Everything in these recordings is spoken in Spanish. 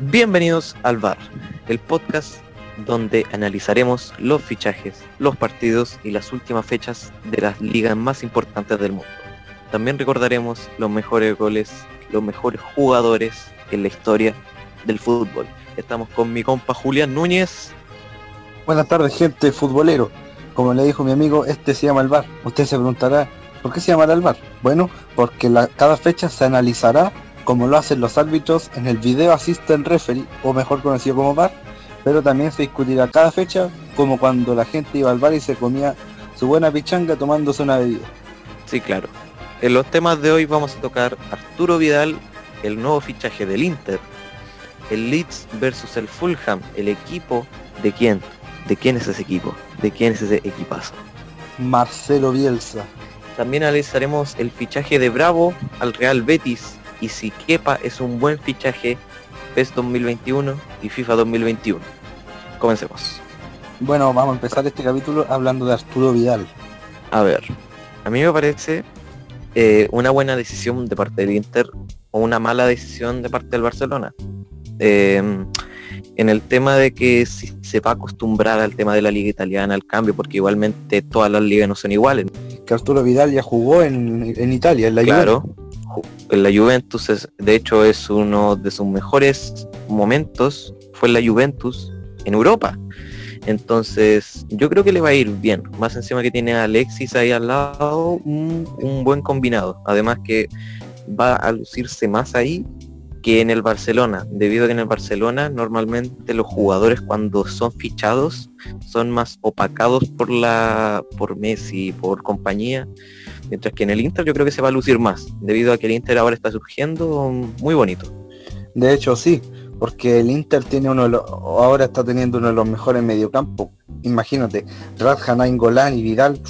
Bienvenidos al VAR, el podcast donde analizaremos los fichajes, los partidos y las últimas fechas de las ligas más importantes del mundo. También recordaremos los mejores goles, los mejores jugadores en la historia del fútbol. Estamos con mi compa Julián Núñez. Buenas tardes, gente futbolero. Como le dijo mi amigo, este se llama el VAR. Usted se preguntará, ¿por qué se llamará el VAR? Bueno, porque cada fecha se analizará como lo hacen los árbitros en el video assistant referee, o mejor conocido como VAR, pero también se discutirá cada fecha como cuando la gente iba al bar y se comía su buena pichanga tomándose una bebida. Sí, claro. En los temas de hoy vamos a tocar Arturo Vidal, el nuevo fichaje del Inter, el Leeds versus el Fulham, el equipo de quién, de quién es ese equipo, de quién es ese equipazo. Marcelo Bielsa. También analizaremos el fichaje de Bravo al Real Betis, y si Kepa es un buen fichaje PES 2021 y FIFA 2021. Comencemos. Bueno, vamos a empezar este capítulo hablando de Arturo Vidal. A ver, a mí me parece eh, una buena decisión de parte del Inter o una mala decisión de parte del Barcelona. Eh, en el tema de que si se va a acostumbrar al tema de la liga italiana, al cambio, porque igualmente todas las ligas no son iguales. Que Arturo Vidal ya jugó en, en Italia, en la Claro, en la Juventus, es, de hecho es uno de sus mejores momentos, fue la Juventus en Europa. Entonces, yo creo que le va a ir bien. Más encima que tiene a Alexis ahí al lado, un, un buen combinado. Además que va a lucirse más ahí que en el Barcelona, debido a que en el Barcelona normalmente los jugadores cuando son fichados son más opacados por la por Messi, por compañía, mientras que en el Inter yo creo que se va a lucir más, debido a que el Inter ahora está surgiendo muy bonito. De hecho, sí, porque el Inter tiene uno de los, ahora está teniendo uno de los mejores mediocampos. Imagínate, Radja, Golán y Vidal.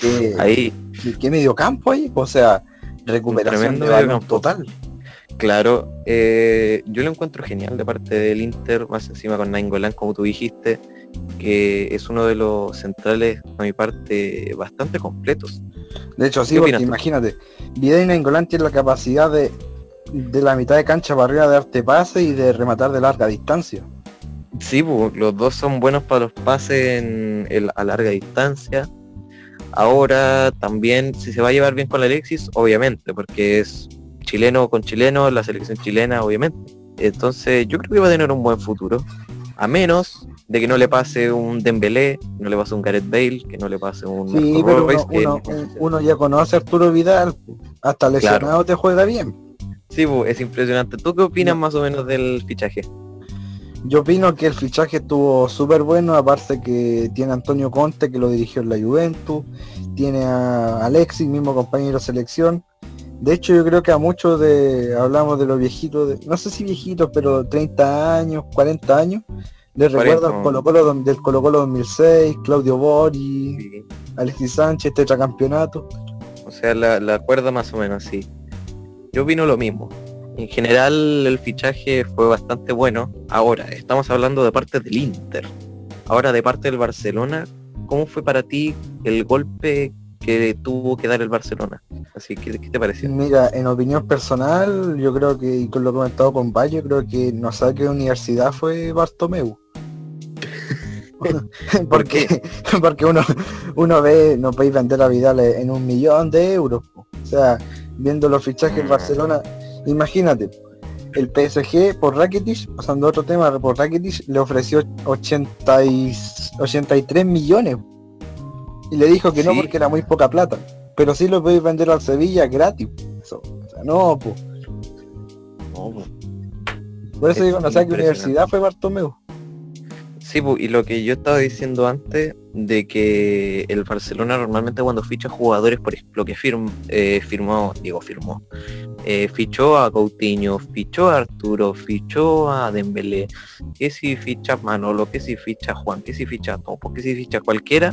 ¿Qué, ahí ¿Qué mediocampo hay? O sea, recuperación de balón total. Claro, eh, yo lo encuentro genial de parte del Inter, más encima con Nainggolan, como tú dijiste, que es uno de los centrales, a mi parte, bastante completos. De hecho, sí, porque imagínate, Vidal y Nainggolan tienen la capacidad de, de la mitad de cancha para arriba de darte pase y de rematar de larga distancia. Sí, pues, los dos son buenos para los pases en el, a larga distancia. Ahora también, si se va a llevar bien con Alexis, obviamente, porque es chileno con chileno, la selección chilena, obviamente. Entonces yo creo que va a tener un buen futuro. A menos de que no le pase un Dembélé, no le pase un Gareth Bale, que no le pase un sí, pero uno, que... uno, uno, ya conoce a Arturo Vidal, hasta lesionado claro. te juega bien. Sí, es impresionante. ¿Tú qué opinas más o menos del fichaje? Yo opino que el fichaje estuvo súper bueno, aparte que tiene a Antonio Conte que lo dirigió en la Juventus, tiene a Alexis, mismo compañero de selección, de hecho, yo creo que a muchos de, hablamos de los viejitos, de, no sé si viejitos, pero 30 años, 40 años, les recuerda al Colo -Colo del Colo Colo 2006, Claudio Bori, sí. Alexis Sánchez, tetracampeonato. O sea, la, la cuerda más o menos, sí. Yo opino lo mismo. En general el fichaje fue bastante bueno. Ahora, estamos hablando de parte del Inter. Ahora de parte del Barcelona, ¿cómo fue para ti el golpe que tuvo que dar el Barcelona. Así que, ¿qué te pareció? Mira, en opinión personal, yo creo que, y con lo comentado con Valle, creo que no sabe qué universidad fue Bartomeu. porque, porque uno, uno ve, no podéis vender a Vidal en un millón de euros. O sea, viendo los fichajes del Barcelona, imagínate, el PSG por Rakitic, pasando a otro tema, por Rakitic le ofreció 80 y, 83 millones y le dijo que sí. no porque era muy poca plata. Pero sí lo podéis vender al Sevilla gratis. Eso. O sea, no, pues. No, po. Por eso es digo, no sé qué universidad fue Bartomeu. Sí, po, y lo que yo estaba diciendo antes, de que el Barcelona normalmente cuando ficha jugadores, por ejemplo, que firm, eh, firmó, digo, firmó, eh, fichó a Coutinho, fichó a Arturo, fichó a Dembélé, que si ficha a Manolo, que si ficha a Juan, que si ficha a Topo, que si ficha a cualquiera,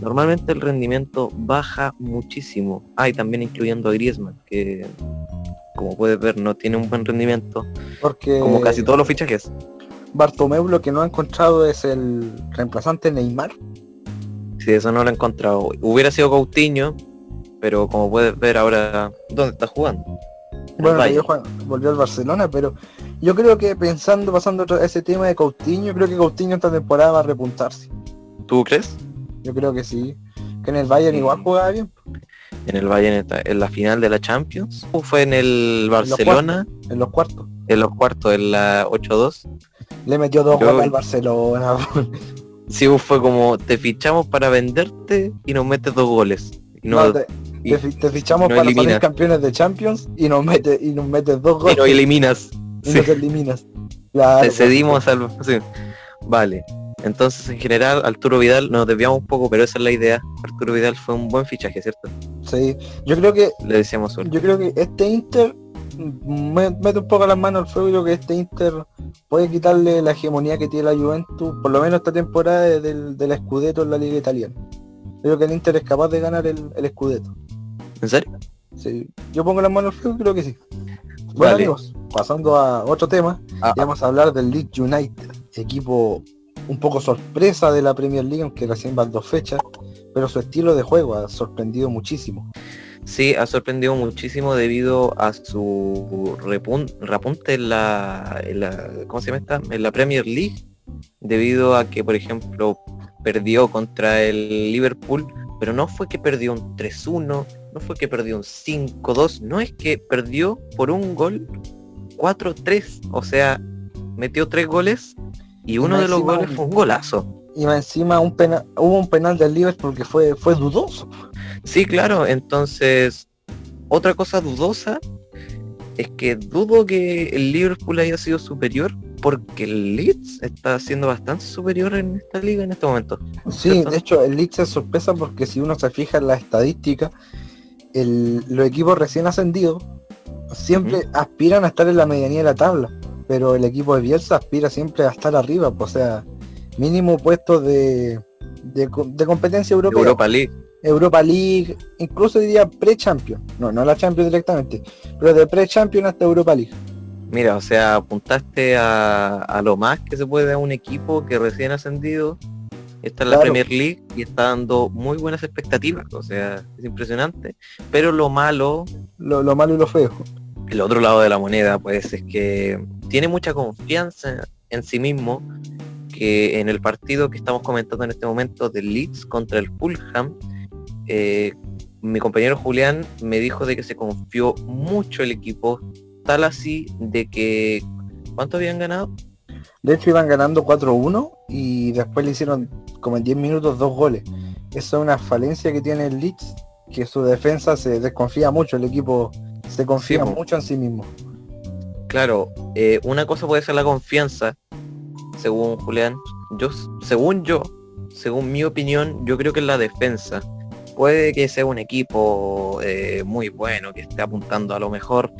normalmente el rendimiento baja muchísimo. Ah, y también incluyendo a Griezmann, que como puedes ver no tiene un buen rendimiento, Porque como casi todos los fichajes. Bartomeu lo que no ha encontrado es el reemplazante Neymar. Sí, eso no lo he encontrado. Hubiera sido Coutinho, pero como puedes ver ahora, ¿dónde está jugando? Bueno, yo Juan- volvió al Barcelona, pero yo creo que pensando, pasando a ese tema de Coutinho, creo que Coutinho esta temporada va a repuntarse. ¿Tú crees? Yo creo que sí. Que en el Bayern igual jugaba bien. En el Bayern en la final de la Champions. ¿O fue en el Barcelona? En los cuartos. En los cuartos, en la 8-2. Le metió dos goles al Barcelona. Sí, fue como te fichamos para venderte y nos metes dos goles. Y No, no, te, y- te fi- te fichamos no para salir eliminas. campeones de Champions y nos metes y nos metes dos y goles nos eliminas. y Sí, nos eliminas. Claro, te cedimos al... sí. Vale. Entonces, en general, Arturo Vidal, nos desviamos un poco, pero esa es la idea. Arturo Vidal fue un buen fichaje, ¿cierto? Sí. Yo creo que Le decíamos suerte. yo creo que este Inter mete un poco las manos al fuego y creo que este Inter puede quitarle la hegemonía que tiene la Juventus, por lo menos esta temporada de- del, del Scudetto en la liga italiana. Creo que el Inter es capaz de ganar el, el Scudetto. ¿En serio? Sí. Yo pongo las manos al fuego y creo que sí. Bueno Vale. amigos, pasando a otro tema, Ah, vamos a hablar del Leeds United, equipo un poco sorpresa de la Premier League, aunque recién van dos fechas, pero su estilo de juego ha sorprendido muchísimo. Sí, ha sorprendido muchísimo debido a su repun- repunte en la, en la- ¿cómo se llama esta? En la Premier League, debido a que, por ejemplo, perdió contra el Liverpool, pero no fue que perdió un 3-1, no fue que perdió un 5-2, no es que perdió por un gol 4-3, o sea, metió tres goles y uno de los goles un- fue un golazo. Y más encima un pena, hubo un penal del Liverpool que fue, fue dudoso. Sí, claro, entonces otra cosa dudosa es que dudo que el Liverpool haya sido superior porque el Leeds está siendo bastante superior en esta liga en este momento. Sí, ¿Cierto? de hecho el Leeds es sorpresa porque si uno se fija en la estadística, el- los equipos recién ascendidos siempre aspiran a estar en la medianía de la tabla, pero el equipo de Bielsa aspira siempre a estar arriba, pues, o sea, mínimo puesto de, de, de competencia europea. Europa League. Europa League, incluso diría pre-champion, no, no la Champions directamente, pero de pre-champion hasta Europa League. Mira, o sea, apuntaste a, a lo más que se puede a un equipo que recién ascendido está en la. Premier League y está dando muy buenas expectativas, o sea, es impresionante. Pero lo malo Lo, lo malo y lo feo. el otro lado de la moneda, pues es que tiene mucha confianza en sí mismo que en el partido que estamos comentando en este momento del Leeds contra el Fulham, eh, mi compañero Julián me dijo de que se confió mucho el equipo, tal así de que ¿cuánto habían ganado? De hecho iban ganando 4-1 y después le hicieron como en 10 minutos dos goles. Esa es una falencia que tiene el Leeds, que su defensa se desconfía mucho, el equipo se confía Sí, mucho en sí mismo. Claro, eh, una cosa puede ser la confianza, según Julián. Yo, según yo, según mi opinión, yo creo que es la defensa. Puede que sea un equipo eh, muy bueno, que esté apuntando a lo mejor,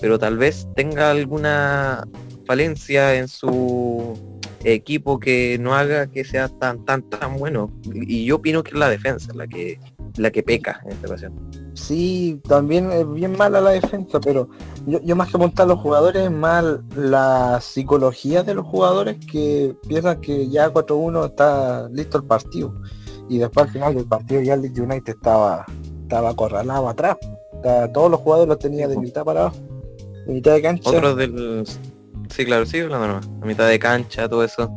pero tal vez tenga alguna falencia en su equipo que no haga que sea tan tan tan bueno. Y yo opino que es la defensa la que la que peca en esta ocasión. Sí, también es bien mala la defensa, pero yo, yo más que apuntar a los jugadores, es más la psicología de los jugadores que piensan que ya 4-1 está listo el partido. Y después al final del partido ya el United estaba, estaba acorralado atrás. Estaba- todos los jugadores los tenía de mitad para abajo. De mitad de cancha. Otro del... Sí, claro, sí, hablando nomás. A mitad de cancha, todo eso.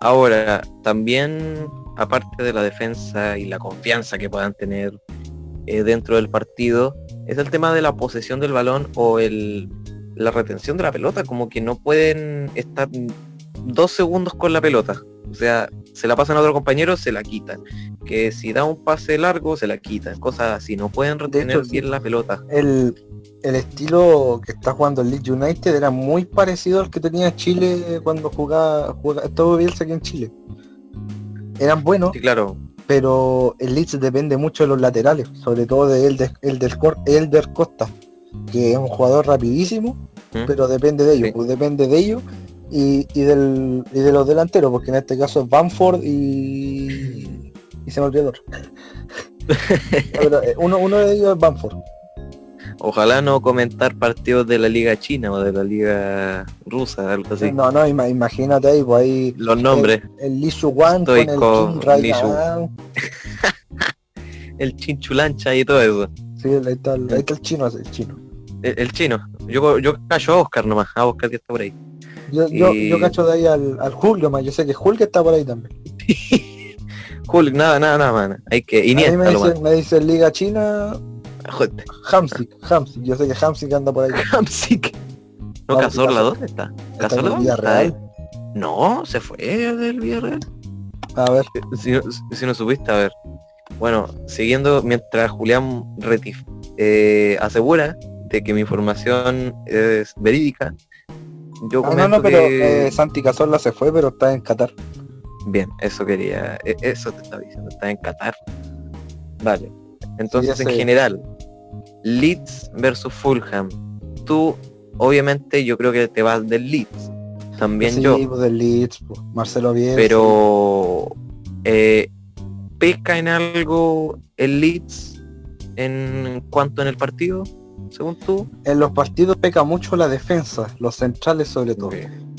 Ahora, también, aparte de la defensa y la confianza que puedan tener eh, dentro del partido, es el tema de la posesión del balón o el, la retención de la pelota, como que no pueden estar dos segundos con la pelota. O sea, se la pasan a otro compañero, se la quitan. Que si da un pase largo, se la quitan. Cosas así, no pueden retener sí. bien la pelota. el, el estilo que está jugando el Leeds United era muy parecido al que tenía Chile cuando jugaba, jugaba estuvo Bielsa aquí en Chile. Eran buenos, Sí, claro, pero el Leeds depende mucho de los laterales, sobre todo de Elder, Elder, Elder Costa, que es un jugador rapidísimo, ¿Mm? pero depende de ellos, Sí. pues depende de ellos y, y del, y de los delanteros, porque en este caso es Bamford y, y se me olvidó el eh, uno, uno de ellos es Bamford. Ojalá no comentar partidos de la liga china o de la liga rusa, algo así. No, no, ima- imagínate ahí, pues ahí Los nombres, el Lee Wan con Estoy el con el chinchulancha y todo eso. Sí, ahí está, el, ahí está el chino, el chino. El, chino. Yo, yo cacho a Oscar nomás, a Oscar que está por ahí. Yo, yo, cacho de ahí al, Julio, más. Yo sé que Julio está por ahí también. Julio, nada, nada, nada, man. Hay que. y me, dice, me dice Liga China. Hamsik, Hamsik. Yo sé que Hamsik anda por ahí. Hamsik. ¿No, Cazorla dónde está? ¿Cazorla está? No, se fue del Villarreal. A ver. Si, si no supiste, a ver. Bueno, siguiendo mientras Julián Retif eh, asegura de que mi información es verídica, yo no, no, no, pero eh, Santi Cazorla se fue, pero está en Qatar. Bien, eso quería, e, eso te estaba diciendo, está en Qatar. Vale. Entonces, en general, Leeds versus Fulham. Tú, obviamente, yo creo que te vas del Leeds. También yo. Pues, del Leeds, pues, Marcelo bien. Pero eh, pesca en algo el Leeds en cuanto en el partido, según tú? En los partidos peca mucho la defensa, los centrales sobre todo.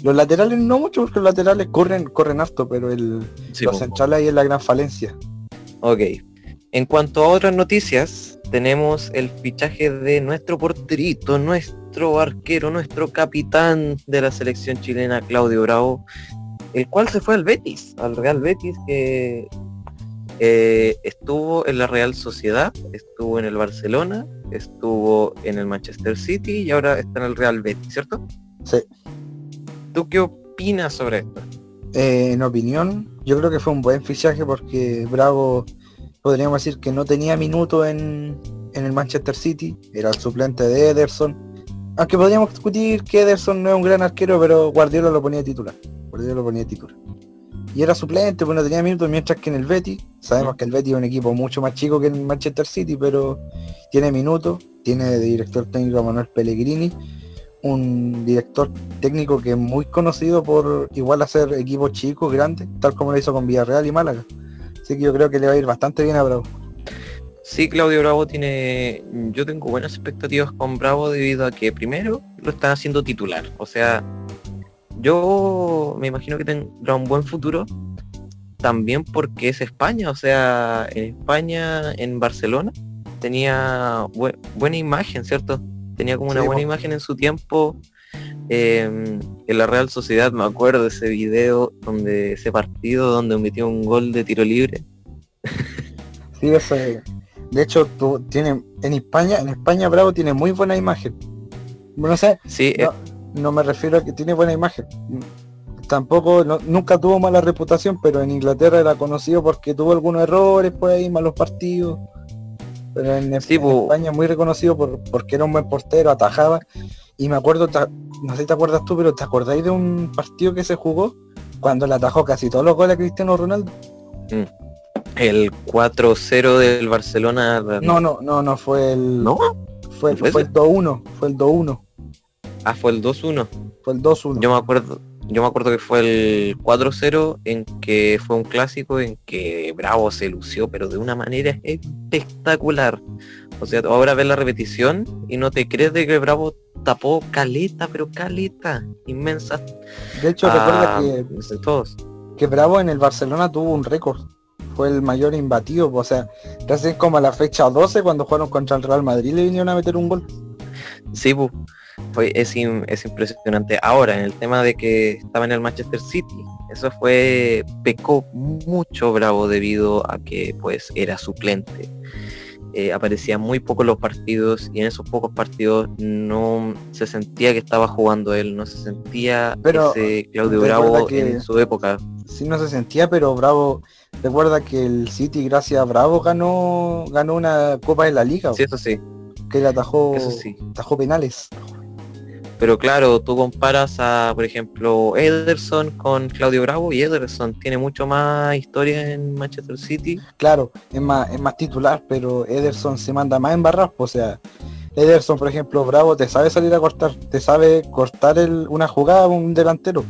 Los laterales no mucho porque los laterales corren, corren harto, pero el, los centrales ahí es la gran falencia. Ok. En cuanto a otras noticias, tenemos el fichaje de nuestro porterito, nuestro arquero, nuestro capitán de la selección chilena, Claudio Bravo, el cual se fue al Betis, al Real Betis, que eh, estuvo en la Real Sociedad, estuvo en el Barcelona, estuvo en el Manchester City y ahora está en el Real Betis, ¿cierto? Sí. ¿Tú qué opinas sobre esto? Eh, en opinión, yo creo que fue un buen fichaje porque Bravo podríamos decir que no tenía minuto en, en el Manchester City, era el suplente de Ederson. Aunque podríamos discutir que Ederson no es un gran arquero, pero Guardiola lo ponía titular. Guardiola lo ponía titular y era suplente, pues no tenía minutos, mientras que en el Betis, sabemos que el Betis es un equipo mucho más chico que el Manchester City, pero tiene minutos, tiene de director técnico a Manuel Pellegrini, un director técnico que es muy conocido por igual hacer equipos chicos, grandes, tal como lo hizo con Villarreal y Málaga. Así que yo creo que le va a ir bastante bien a Bravo. Sí, Claudio Bravo tiene, yo tengo buenas expectativas con Bravo debido a que primero lo están haciendo titular, o sea, yo me imagino que tendrá un buen futuro también porque es España, o sea, en España, en Barcelona, tenía buena imagen, ¿cierto? Tenía como una buena imagen en su tiempo. Em, en la Real Sociedad me acuerdo de ese video donde ese partido donde metió un gol de tiro libre. Sí, ese, de hecho tú, tiene en España, en España Bravo tiene muy buena imagen. No sé, sí, no me refiero a que tiene buena imagen. Tampoco, nunca tuvo mala reputación, pero en Inglaterra era conocido porque tuvo algunos errores por ahí, malos partidos. Pero en, España muy reconocido por, porque era un buen portero, atajaba. Y me acuerdo, no sé si te acuerdas tú, pero ¿te acordáis de un partido que se jugó cuando le atajó casi todos los goles a Cristiano Ronaldo? Mm. El 4-0 del Barcelona. No, no, no, no fue el. ¿No? Fue, fue el 2-1, fue el 2-1. Ah, fue el 2-1. Fue el 2-1. Yo me acuerdo, yo me acuerdo que fue el 4-0 en que fue un clásico en que Bravo se lució, pero de una manera espectacular. O sea, ahora ves la repetición y no te crees de que Bravo tapó caleta, pero caleta, inmensa. De hecho, recuerda que, todos. que Bravo en el Barcelona tuvo un récord. Fue el mayor imbatido, o sea, casi como a la fecha 12 cuando jugaron contra el Real Madrid le vinieron a meter un gol. Sí, pues fue, es, es impresionante. Ahora, en el tema de que estaba en el Manchester City, eso fue, pecó mucho Bravo debido a que pues era suplente. Eh, aparecía muy poco en los partidos y en esos pocos partidos no se sentía que estaba jugando él, no se sentía pero, ese Claudio Bravo en su época. Sí, no se sentía, pero Bravo, recuerda que el City gracias a Bravo ganó ganó una Copa de la Liga. Sí, eso sí. Que le atajó, atajó penales. Pero claro, tú comparas a, por ejemplo, Ederson con Claudio Bravo y Ederson tiene mucho más historia en Manchester City. Claro, es más, es más titular, pero Ederson se manda más en barras, o sea, Ederson, por ejemplo, Bravo te sabe salir a cortar, te sabe cortar el, una jugada un delantero.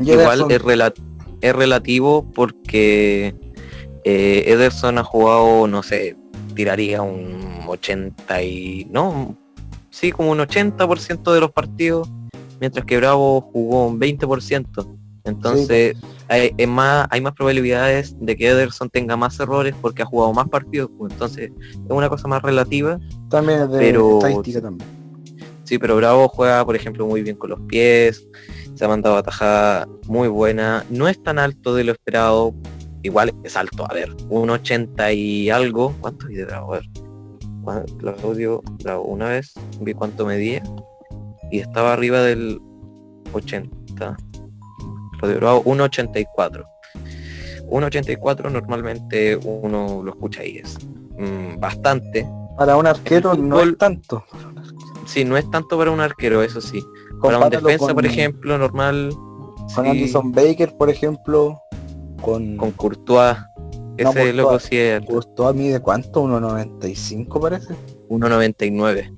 Igual es, es relativo porque eh, Ederson ha jugado, no sé, tiraría un 80 y... no, sí, como un 80% de los partidos, mientras que Bravo jugó un 20%. Entonces hay, más, hay más probabilidades de que Ederson tenga más errores porque ha jugado más partidos. Pues, entonces es una cosa más relativa. También de pero, estadística también. Sí, pero Bravo juega, por ejemplo, muy bien con los pies, se ha mandado atajada muy buena, no es tan alto de lo esperado, igual es alto, a ver, un 80 y algo, ¿cuánto hay de Bravo? A ver, Claudio Bravo, una vez vi cuánto medía y estaba arriba del 80. Claudio Bravo, 1.84. 1.84 normalmente uno lo escucha y es mm, bastante. Para un arquero no es tanto. Sí, no es tanto para un arquero, eso sí. para un defensa, por ejemplo, normal. Con Anderson Baker, por ejemplo. Con, con Courtois. Ese loco sí es. Courtois mide cuánto? 1.95 parece. 1.99.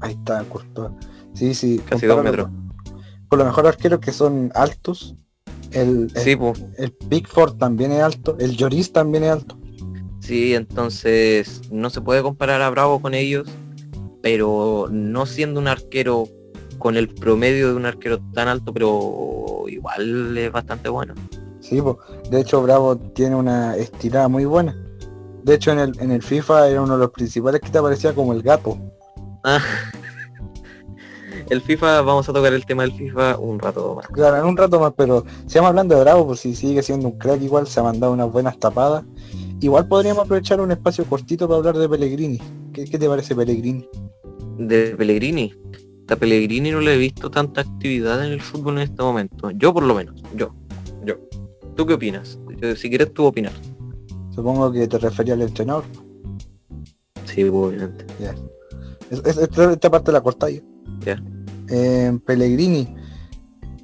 Ahí está, Courtois. Sí, sí. Casi dos metros. Con los mejores arqueros que son altos. El, sí, el, Pickford también es alto. El Lloris también es alto. Sí, entonces no se puede comparar a Bravo con ellos, pero no siendo un arquero con el promedio de un arquero tan alto, pero igual es bastante bueno. Sí, de hecho Bravo tiene una estirada muy buena. De hecho en el, en el FIFA era uno de los principales que te aparecía como el gato. Ah. el FIFA, vamos a tocar el tema del FIFA un rato más. Claro, en un rato más, pero si vamos hablando de Bravo, pues si sigue siendo un crack igual, se ha mandado unas buenas tapadas. Igual podríamos aprovechar un espacio cortito para hablar de Pellegrini. ¿Qué, te parece Pellegrini? De Pellegrini. A Pellegrini no le he visto tanta actividad en el fútbol en este momento. Yo por lo menos, yo. Yo. ¿Tú qué opinas? si quieres tú opinar. Supongo que te refería al entrenador. Sí, obviamente. Ya. esta parte la cortáis. Ya. Eh, Pellegrini.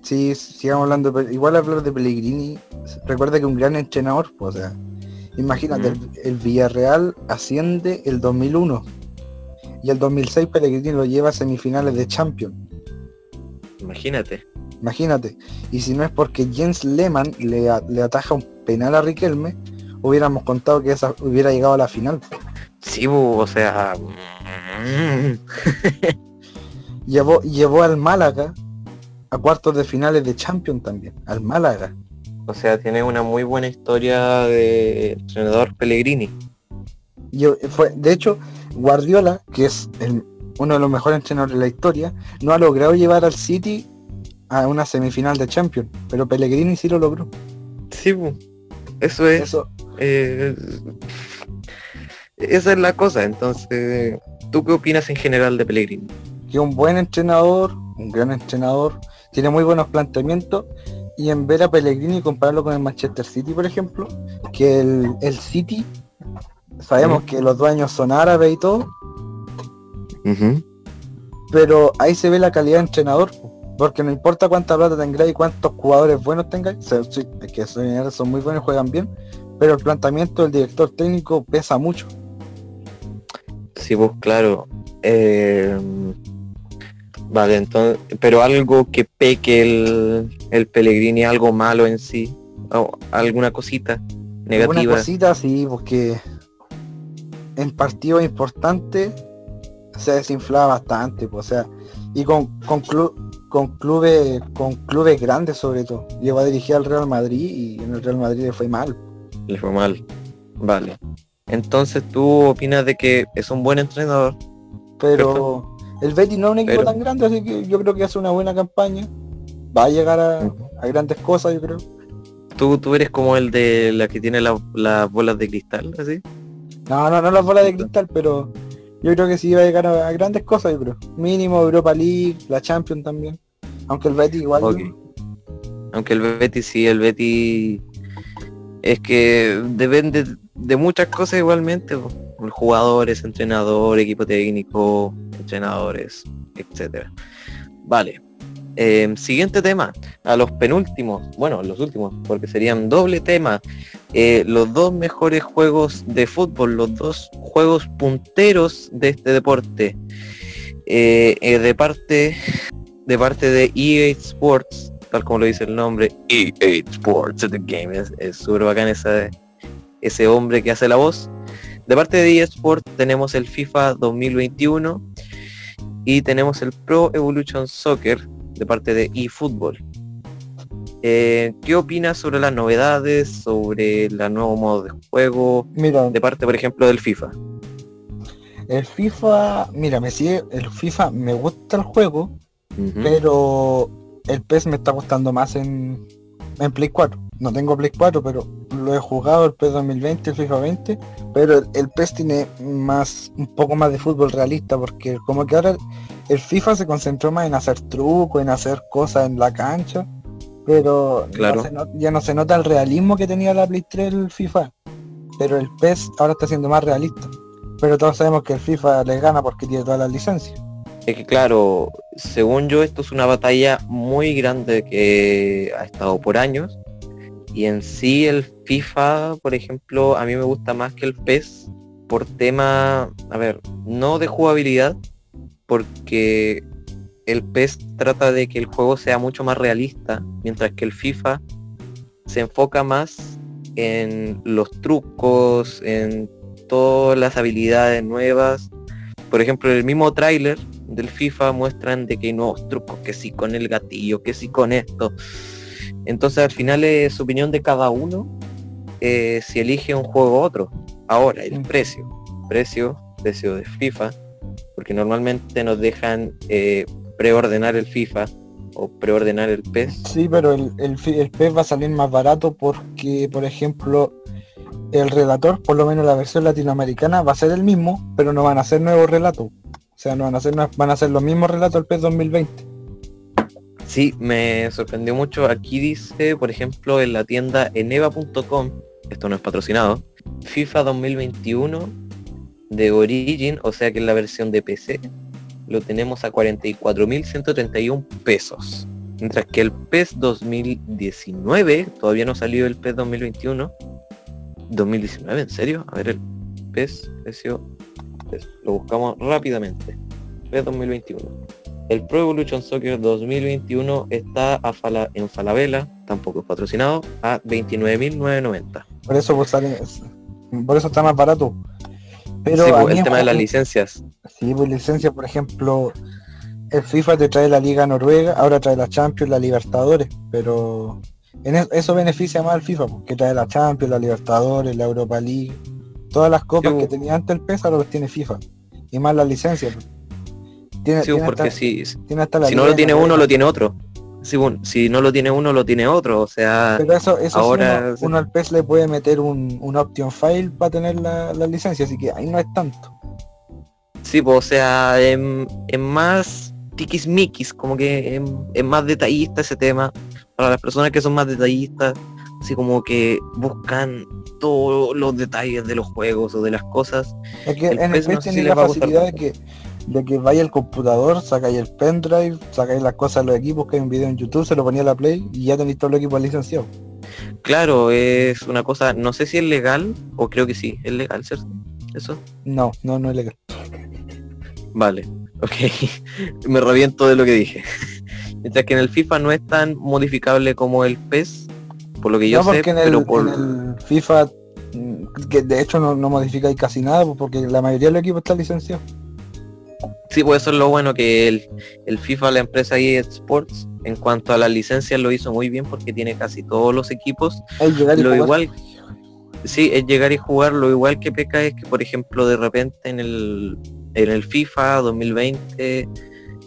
Si sigamos hablando, igual hablar de Pellegrini, recuerda que un gran entrenador, pues, o sea, imagínate, el, Villarreal asciende el 2001 y el 2006 Pellegrini lo lleva a semifinales de Champions. Imagínate. Imagínate. Y si no es porque Jens Lehmann le, ataja un penal a Riquelme, hubiéramos contado que esa hubiera llegado a la final. Sí, o sea... llevó, llevó al Málaga a cuartos de finales de Champions también, al Málaga. O sea, tiene una muy buena historia de entrenador Pellegrini. Yo, fue, de hecho, Guardiola, que es uno de los mejores entrenadores de la historia, no ha logrado llevar al City a una semifinal de Champions, pero Pellegrini sí lo logró. Sí, eso es. Eso. Eh, esa es la cosa, entonces, ¿tú qué opinas en general de Pellegrini? que un buen entrenador, un gran entrenador, tiene muy buenos planteamientos y en ver a Pellegrini y compararlo con el Manchester City, por ejemplo, que el, City, sabemos que los dueños son árabes y todo, pero ahí se ve la calidad de entrenador, porque no importa cuánta plata tengáis y cuántos jugadores buenos tengáis, que son muy buenos y juegan bien, pero el planteamiento del director técnico pesa mucho. Sí, pues claro. Eh, Vale, entonces, pero algo que peque el, el Pellegrini, algo malo en sí, o alguna cosita negativa. Alguna cosita, sí, porque en partidos importantes se desinflaba bastante, pues, o sea, y con, con, con clubes con clubes grandes sobre todo. Llegó a dirigir al Real Madrid y en el Real Madrid le fue mal. Le fue mal. Vale. Entonces tú opinas de que es un buen entrenador. Pero el Betis no es un equipo tan grande, así que yo creo que hace una buena campaña. Va a llegar a, grandes cosas, yo creo. ¿Tú, ¿Tú eres como el de la que tiene las bolas de cristal, así? No, no, no las bolas de cristal, pero yo creo que sí va a llegar a, grandes cosas, yo creo. Mínimo Europa League, la Champions también. Aunque el Betis igual. Aunque el Betis sí, el Betis es que depende de muchas cosas igualmente. Jugadores, entrenador, equipo técnico, entrenadores, etcétera. Vale. Em, siguiente tema, a los penúltimos, bueno, los últimos, porque serían doble tema. Eh, los dos mejores juegos de fútbol, los dos juegos punteros de este deporte. Eh, eh, de parte de parte de EA Sports, tal como lo dice el nombre, EA Sports, the game, es súper bacán esa, ese hombre que hace la voz. De parte de EA Sports tenemos el FIFA 2021 y tenemos el Pro Evolution Soccer de parte de eFootball. Eh, ¿Qué opinas sobre las novedades, sobre el nuevo modo de juego? Mira, de parte, por ejemplo, del FIFA. El FIFA, mira, me sigue, el FIFA me gusta el juego, pero el PES me está gustando más en, en Play 4. No tengo Play 4, pero lo he jugado el PES 2020, el FIFA 20, pero el, PES tiene más, un poco más de fútbol realista, porque como que ahora el FIFA se concentró más en hacer trucos, en hacer cosas en la cancha, pero ya no se nota el realismo que tenía la Play 3 el FIFA. Pero el PES ahora está siendo más realista. Pero todos sabemos que el FIFA le gana porque tiene todas las licencias. Es que claro, según yo esto es una batalla muy grande que ha estado por años. Y en sí el FIFA, por ejemplo, a mí me gusta más que el PES por tema, a ver, no de jugabilidad, porque el PES trata de que el juego sea mucho más realista, mientras que el FIFA se enfoca más en los trucos, en todas las habilidades nuevas. Por ejemplo, el mismo tráiler del FIFA muestran de que hay nuevos trucos, que sí con el gatillo, que sí con esto. Entonces al final es opinión de cada uno eh, si elige un juego u otro. Ahora, el precio. Precio, precio de FIFA. Porque normalmente nos dejan eh, preordenar el FIFA o preordenar el PES. Sí, pero el, el, el PES va a salir más barato porque, por ejemplo, el relator, por lo menos la versión latinoamericana, va a ser el mismo, pero no van a ser nuevos relatos. O sea, no van a ser, van a ser los mismos relatos del PES 2020. Sí, me sorprendió mucho. Aquí dice, por ejemplo, en la tienda eneva.com, esto no es patrocinado, FIFA 2021 de Origin, o sea que es la versión de PC, lo tenemos a 44.131 pesos. Mientras que el PES 2019, todavía no salió el PES 2021. 2019, ¿en serio? A ver el PES, precio. Lo buscamos rápidamente. PES 2021. El Pro Evolution Soccer 2021 está a en Falabella, tampoco es patrocinado, a 29.990. Por eso pues sale, por eso está más barato. Pero pues, el tema de las licencias. Sí, pues licencia, por ejemplo, el FIFA te trae la Liga Noruega, ahora trae la Champions, la Libertadores, pero en eso beneficia más al FIFA, porque trae la Champions, la Libertadores, la Europa League, todas las copas que tenía antes el PES ahora los tiene FIFA, y más la licencia. Tiene, sí, porque si, si no lo tiene uno, lo tiene otro. Si, si no lo tiene uno, lo tiene otro. O sea, Pero eso, eso ahora uno, al PES le puede meter un, un option file para tener la, la, licencia, así que ahí no es tanto. Sí, pues, o sea, es, más tiquismiquis, como que es, más detallista ese tema. Para las personas que son más detallistas, así como que buscan todos los detalles de los juegos o de las cosas. Es que en el PES tiene la facilidad de que de que vaya el computador, sacáis el pendrive, sacáis las cosas de los equipos, que hay un video en YouTube, se lo ponía a la Play y ya tenéis todos los equipos licenciados. Claro, es una cosa, no sé si es legal, o creo que sí, es legal, ¿cierto? ¿Eso? No, no, no es legal. Vale, ok. Me reviento de lo que dije. Mientras que en el FIFA no es tan modificable como el PES, por lo que yo sé, en el, por... el FIFA, mm, que de hecho no, no modificáis casi nada, porque la mayoría de los equipos están licenciados. Sí, pues eso es lo bueno que el, el FIFA, la empresa EA Sports, en cuanto a las licencias lo hizo muy bien porque tiene casi todos los equipos. Lo igual, sí, es llegar y jugar. Lo igual que peca es que, por ejemplo, de repente en el, en el FIFA 2020,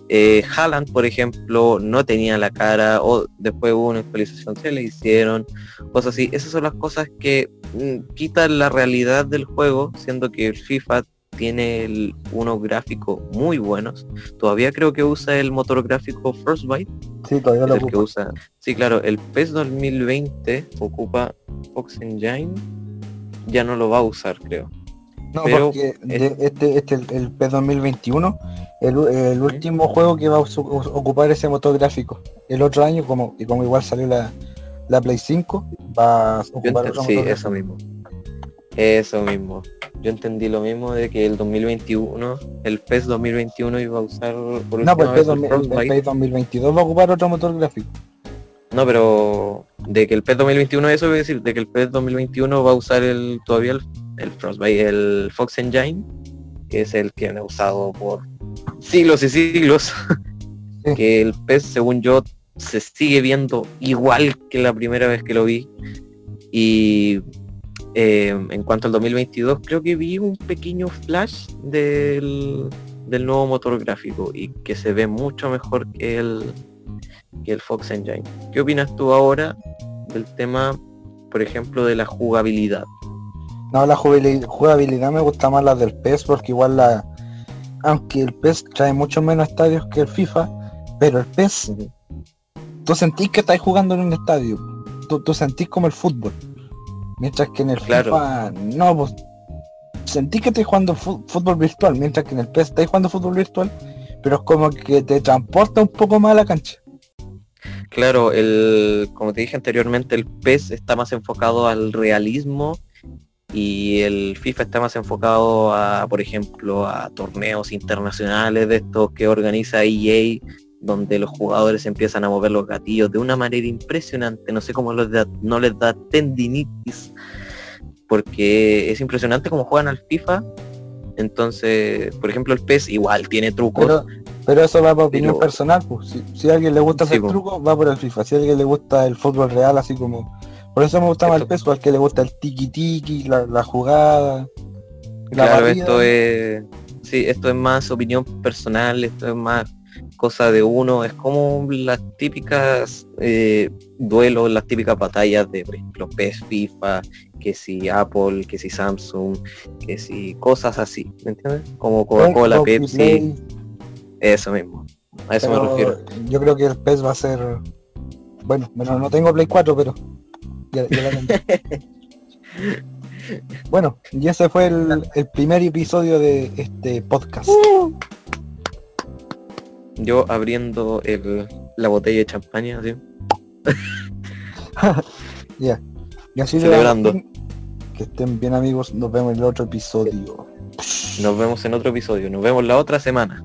eh, Haaland, por ejemplo, no tenía la cara o después hubo una actualización, se le hicieron, cosas así. Esas son las cosas que mm, quitan la realidad del juego, siendo que el FIFA tiene unos gráficos muy buenos. Todavía creo que usa el motor gráfico Frostbite. Sí, todavía lo Que usa. Sí, claro, el PES 2020 ocupa Fox Engine. Ya no lo va a usar, creo. No, porque este, este el, PES 2021, el, último juego que va a ocupar ese motor gráfico. El otro año, como, y como igual salió la, la Play 5, va a ocupar otro Sí, eso mismo. Eso mismo yo entendí lo mismo de que el 2021, el PES 2021 iba a usar por No, pues el, PES, 2022 va a ocupar otro motor gráfico. No, pero de que el PES 2021, eso voy decir, de que el PES 2021 va a usar el todavía el, el Frostbite, el Fox Engine, que es el que han usado por siglos y siglos. que el PES, según yo, se sigue viendo igual que la primera vez que lo vi. Y eh, en cuanto al 2022, creo que vi un pequeño flash del, del nuevo motor gráfico y que se ve mucho mejor que el, que el Fox Engine. ¿Qué opinas tú ahora del tema, por ejemplo, de la jugabilidad? No, la jugabilidad me gusta más la del PES porque igual la... Aunque el PES trae mucho menos estadios que el FIFA, pero el PES, tú sentís que estás jugando en un estadio. Tú, sentís como el fútbol. Mientras que en el FIFA, no, pues sentís que estás jugando fútbol virtual, mientras que en el PES estás jugando fútbol virtual, pero es como que te transporta un poco más a la cancha. Claro, el, como te dije anteriormente, el PES está más enfocado al realismo y el FIFA está más enfocado a, por ejemplo, a torneos internacionales de estos que organiza EA, donde los jugadores empiezan a mover los gatillos de una manera impresionante. No sé cómo los no les da tendinitis, porque es impresionante cómo juegan al FIFA. Entonces, por ejemplo, el PES igual tiene trucos. Pero, eso va por opinión personal. Pues. Si, a alguien le gusta hacer trucos, va por el FIFA. Si a alguien le gusta el fútbol real, así como por eso me gustaba el peso, al que le gusta el tiki tiki, la, jugada. claro, esto es. Sí, esto es más opinión personal, esto es más cosa de uno, es como las típicas eh, duelos, las típicas batallas de, por ejemplo, PES, FIFA, que si Apple, que si Samsung, que si cosas así, ¿me entiendes? Como Coca-Cola, Pepsi, eso mismo, a eso me refiero. Yo creo que el PES va a ser, bueno, bueno, no tengo Play 4, pero bueno, y ese fue el, primer episodio de este podcast. Yo abriendo la botella de champaña, así. ya. Y así Celebrando. Que estén bien amigos, nos vemos en el otro episodio. Nos vemos en otro episodio, nos vemos la otra semana.